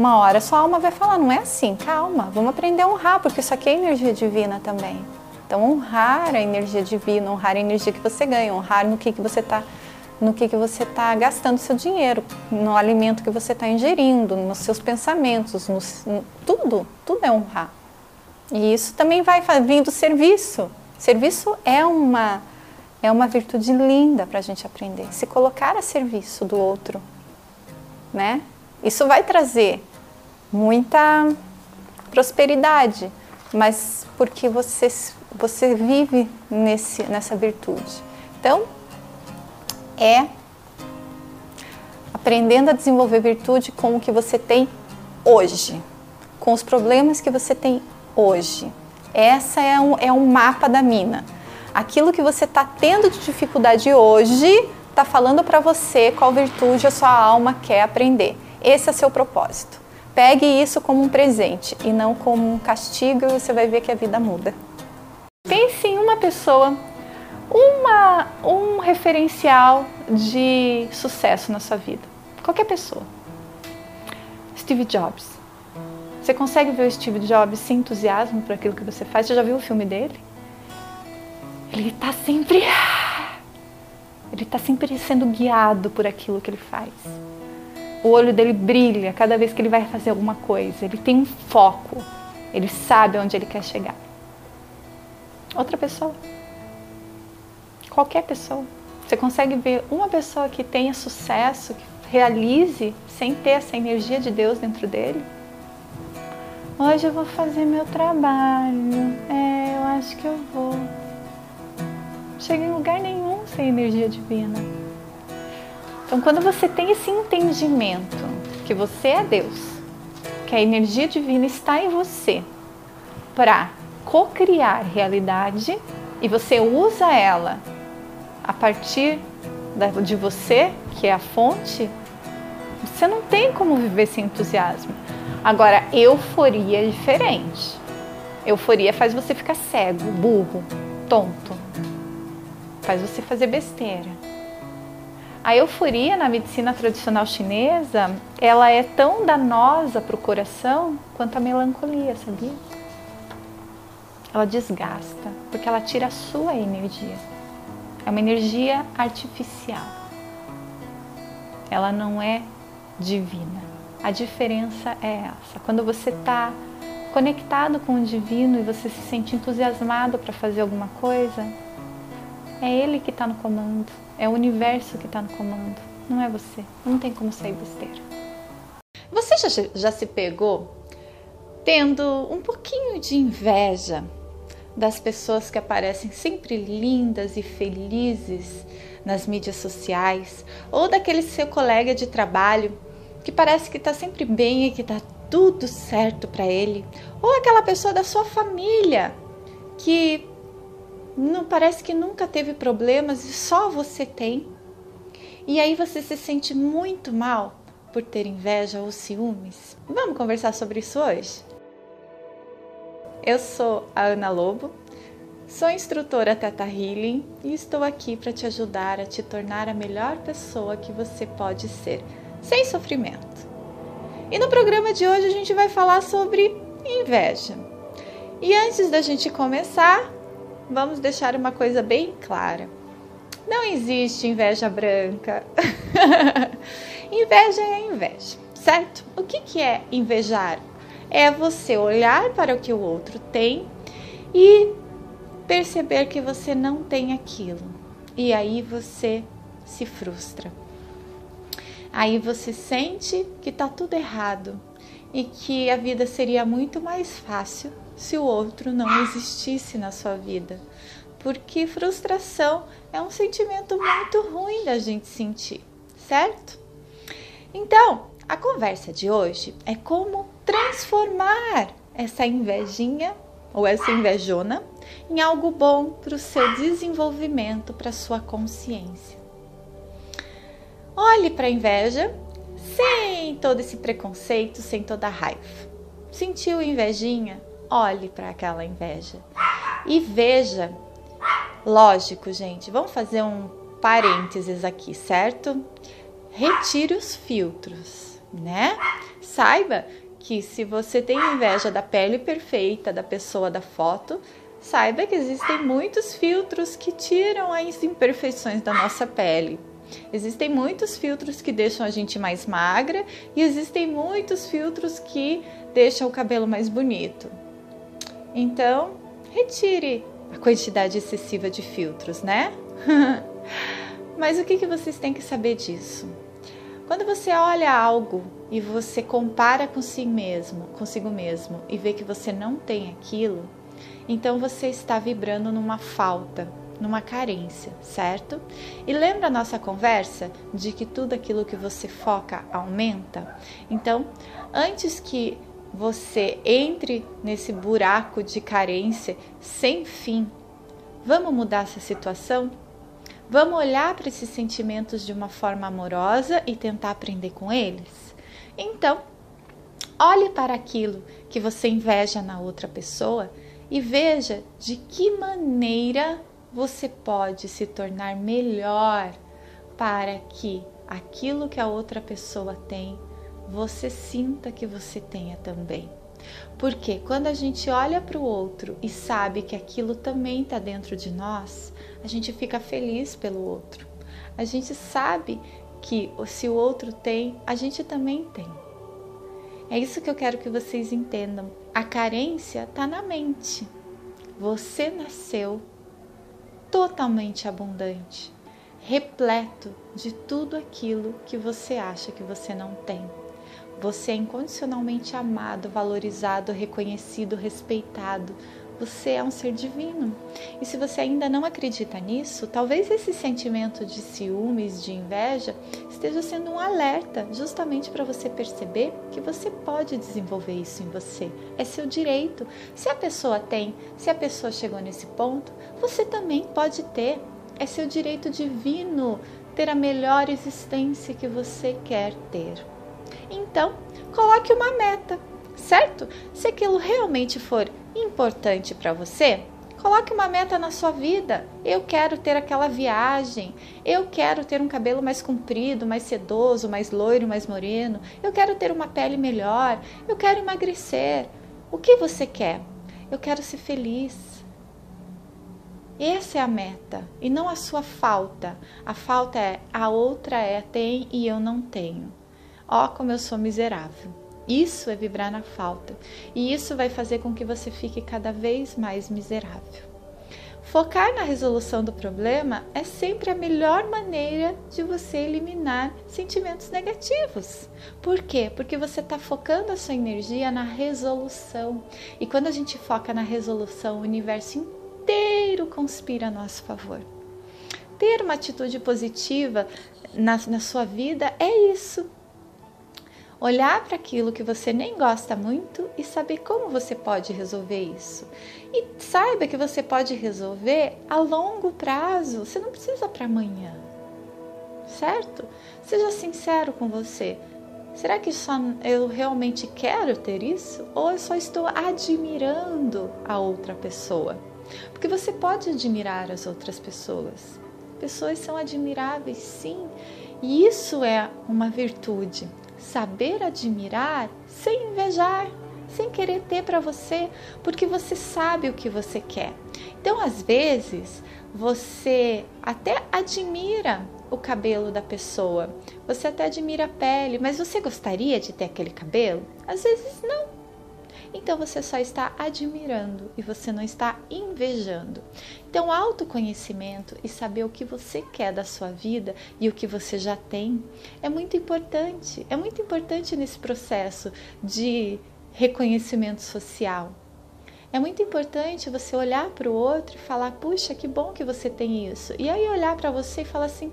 Uma hora sua alma vai falar, não é assim, calma, vamos aprender a honrar, porque isso aqui é energia divina também. Então, honrar a energia divina, honrar a energia que você ganha, honrar no que, que você está no que, que você está gastando seu dinheiro, no alimento que você está ingerindo, nos seus pensamentos, no, tudo, tudo é honrar. E isso também vai vindo do serviço. Serviço é uma, é uma virtude linda para a gente aprender. Se colocar a serviço do outro, né? Isso vai trazer muita prosperidade, mas porque você você vive nesse, nessa virtude. Então, é aprendendo a desenvolver virtude com o que você tem hoje, com os problemas que você tem hoje. Essa é um, é um mapa da mina. Aquilo que você está tendo de dificuldade hoje está falando para você qual virtude a sua alma quer aprender. Esse é seu propósito. Pegue isso como um presente e não como um castigo e você vai ver que a vida muda. Pense em uma pessoa, uma, um referencial de sucesso na sua vida. Qualquer pessoa. Steve Jobs. Você consegue ver o Steve Jobs sem entusiasmo por aquilo que você faz? Você já viu o filme dele? Ele está sempre. Ele está sempre sendo guiado por aquilo que ele faz. O olho dele brilha cada vez que ele vai fazer alguma coisa. Ele tem um foco. Ele sabe onde ele quer chegar outra pessoa. Qualquer pessoa. Você consegue ver uma pessoa que tenha sucesso, que realize sem ter essa energia de Deus dentro dele? Hoje eu vou fazer meu trabalho. É, eu acho que eu vou. Chega em lugar nenhum sem energia divina. Então, quando você tem esse entendimento que você é Deus, que a energia divina está em você para co-criar realidade e você usa ela a partir de você, que é a fonte, você não tem como viver sem entusiasmo. Agora, euforia é diferente. Euforia faz você ficar cego, burro, tonto. Faz você fazer besteira. A euforia na medicina tradicional chinesa, ela é tão danosa para o coração quanto a melancolia, sabia? ela desgasta, porque ela tira a sua energia. É uma energia artificial. Ela não é divina. A diferença é essa. Quando você está conectado com o divino e você se sente entusiasmado para fazer alguma coisa, é ele que está no comando, é o universo que está no comando, não é você. Não tem como sair besteira. Você já, já se pegou tendo um pouquinho de inveja das pessoas que aparecem sempre lindas e felizes nas mídias sociais, ou daquele seu colega de trabalho que parece que está sempre bem e que está tudo certo para ele, ou aquela pessoa da sua família que não parece que nunca teve problemas e só você tem. E aí você se sente muito mal por ter inveja ou ciúmes. Vamos conversar sobre isso hoje? Eu sou a Ana Lobo, sou instrutora Teta Healing e estou aqui para te ajudar a te tornar a melhor pessoa que você pode ser, sem sofrimento. E no programa de hoje a gente vai falar sobre inveja. E antes da gente começar, vamos deixar uma coisa bem clara. Não existe inveja branca. inveja é inveja, certo? O que, que é invejar? é você olhar para o que o outro tem e perceber que você não tem aquilo. E aí você se frustra. Aí você sente que está tudo errado e que a vida seria muito mais fácil se o outro não existisse na sua vida. Porque frustração é um sentimento muito ruim da gente sentir, certo? Então, a conversa de hoje é como transformar essa invejinha ou essa invejona em algo bom para o seu desenvolvimento, para a sua consciência. Olhe para a inveja sem todo esse preconceito, sem toda a raiva. Sentiu invejinha? Olhe para aquela inveja e veja. Lógico, gente, vamos fazer um parênteses aqui, certo? Retire os filtros, né? Saiba que se você tem inveja da pele perfeita da pessoa da foto, saiba que existem muitos filtros que tiram as imperfeições da nossa pele. Existem muitos filtros que deixam a gente mais magra e existem muitos filtros que deixam o cabelo mais bonito. Então, retire a quantidade excessiva de filtros, né? Mas o que, vocês têm que saber disso? Quando você olha algo e você compara com si mesmo, consigo mesmo e vê que você não tem aquilo, então você está vibrando numa falta, numa carência, certo? E lembra a nossa conversa de que tudo aquilo que você foca aumenta? Então, antes que você entre nesse buraco de carência sem fim, vamos mudar essa situação? Vamos olhar para esses sentimentos de uma forma amorosa e tentar aprender com eles? Então, olhe para aquilo que você inveja na outra pessoa e veja de que maneira você pode se tornar melhor para que aquilo que a outra pessoa tem, você sinta que você tenha também. Porque quando a gente olha para o outro e sabe que aquilo também está dentro de nós, a gente fica feliz pelo outro. A gente sabe que se o outro tem, a gente também tem. É isso que eu quero que vocês entendam. A carência está na mente. Você nasceu totalmente abundante, repleto de tudo aquilo que você acha que você não tem. Você é incondicionalmente amado, valorizado, reconhecido, respeitado. Você é um ser divino. E se você ainda não acredita nisso, talvez esse sentimento de ciúmes, de inveja, esteja sendo um alerta justamente para você perceber que você pode desenvolver isso em você. É seu direito. Se a pessoa tem, se a pessoa chegou nesse ponto, você também pode ter. É seu direito divino ter a melhor existência que você quer ter. Então, coloque uma meta, certo? Se aquilo realmente for importante para você, coloque uma meta na sua vida. Eu quero ter aquela viagem, eu quero ter um cabelo mais comprido, mais sedoso, mais loiro, mais moreno, eu quero ter uma pele melhor, eu quero emagrecer. O que você quer? Eu quero ser feliz. Essa é a meta e não a sua falta. A falta é a outra é tem e eu não tenho. Ó, como eu sou miserável. Isso é vibrar na falta e isso vai fazer com que você fique cada vez mais miserável. Focar na resolução do problema é sempre a melhor maneira de você eliminar sentimentos negativos. Por quê? Porque você está focando a sua energia na resolução. E quando a gente foca na resolução, o universo inteiro conspira a nosso favor. Ter uma atitude positiva na, na sua vida é isso, olhar para aquilo que você nem gosta muito e saber como você pode resolver isso. E saiba que você pode resolver a longo prazo, você não precisa para amanhã. Certo? Seja sincero com você. Será que só eu realmente quero ter isso ou eu só estou admirando a outra pessoa? Porque você pode admirar as outras pessoas. Pessoas são admiráveis, sim, e isso é uma virtude saber admirar sem invejar, sem querer ter para você, porque você sabe o que você quer. Então, às vezes, você até admira o cabelo da pessoa, você até admira a pele, mas você gostaria de ter aquele cabelo? Às vezes não. então você só está admirando e você não está invejando. Então, autoconhecimento e saber o que você quer da sua vida e o que você já tem é muito importante. É muito importante nesse processo de reconhecimento social. É muito importante você olhar para o outro e falar: puxa, que bom que você tem isso. E aí olhar para você e falar assim: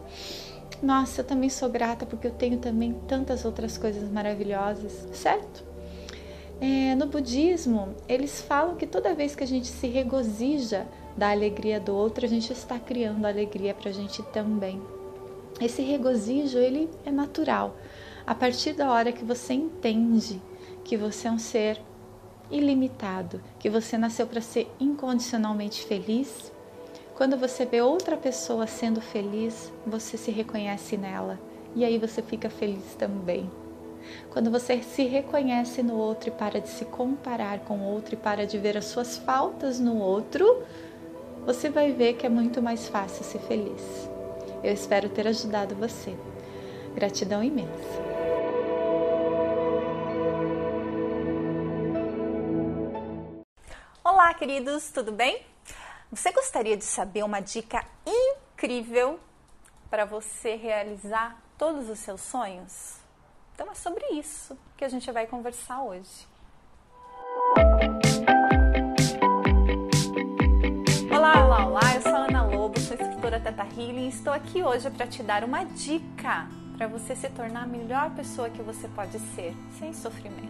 nossa, eu também sou grata porque eu tenho também tantas outras coisas maravilhosas, certo? É, no budismo, eles falam que toda vez que a gente se regozija da alegria do outro, a gente está criando alegria para a gente também. Esse regozijo, ele é natural. A partir da hora que você entende que você é um ser ilimitado, que você nasceu para ser incondicionalmente feliz, quando você vê outra pessoa sendo feliz, você se reconhece nela e aí você fica feliz também. Quando você se reconhece no outro e para de se comparar com o outro e para de ver as suas faltas no outro, você vai ver que é muito mais fácil ser feliz. Eu espero ter ajudado você. Gratidão imensa. Olá, queridos, tudo bem? Você gostaria de saber uma dica incrível para você realizar todos os seus sonhos? Então é sobre isso que a gente vai conversar hoje. Escritora Teta Healing e estou aqui hoje para te dar uma dica para você se tornar a melhor pessoa que você pode ser, sem sofrimento.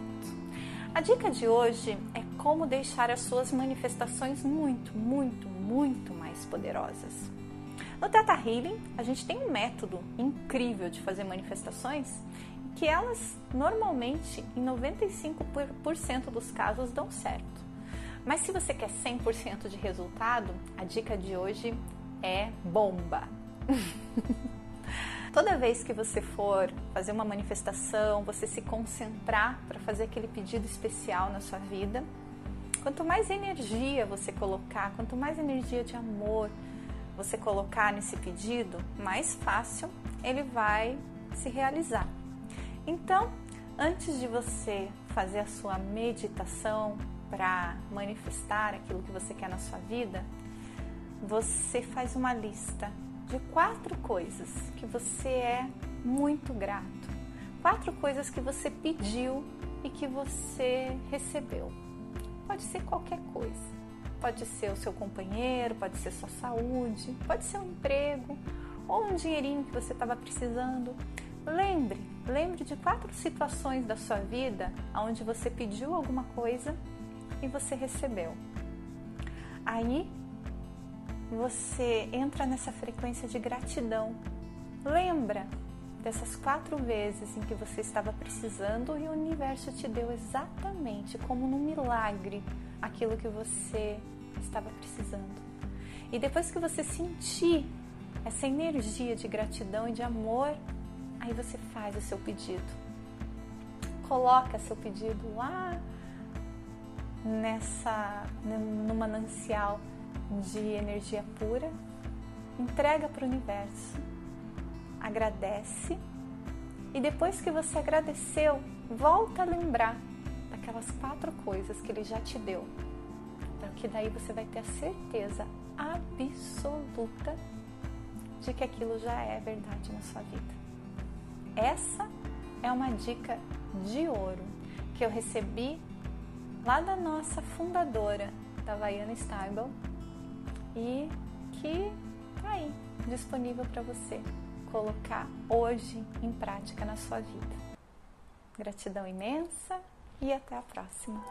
A dica de hoje é como deixar as suas manifestações muito, muito, muito mais poderosas. No Teta Healing, a gente tem um método incrível de fazer manifestações que elas normalmente, em 95% dos casos, dão certo. Mas se você quer 100% de resultado, a dica de hoje é bomba. Toda vez que você for fazer uma manifestação, você se concentrar para fazer aquele pedido especial na sua vida, quanto mais energia você colocar, quanto mais energia de amor você colocar nesse pedido, mais fácil ele vai se realizar. Então, antes de você fazer a sua meditação para manifestar aquilo que você quer na sua vida, você faz uma lista de quatro coisas que você é muito grato. Quatro coisas que você pediu e que você recebeu. Pode ser qualquer coisa. Pode ser o seu companheiro, pode ser sua saúde, pode ser um emprego ou um dinheirinho que você estava precisando. Lembre, lembre de quatro situações da sua vida onde você pediu alguma coisa e você recebeu. Aí você entra nessa frequência de gratidão. Lembra dessas quatro vezes em que você estava precisando e o universo te deu exatamente como num milagre aquilo que você estava precisando. E depois que você sentir essa energia de gratidão e de amor, aí você faz o seu pedido. Coloca seu pedido lá nessa no manancial de energia pura, entrega para o universo, agradece e depois que você agradeceu, volta a lembrar daquelas quatro coisas que ele já te deu. Porque daí você vai ter a certeza absoluta de que aquilo já é verdade na sua vida. Essa é uma dica de ouro que eu recebi lá da nossa fundadora, da Vaiana Steibel, e que tá aí disponível para você colocar hoje em prática na sua vida. Gratidão imensa e até a próxima!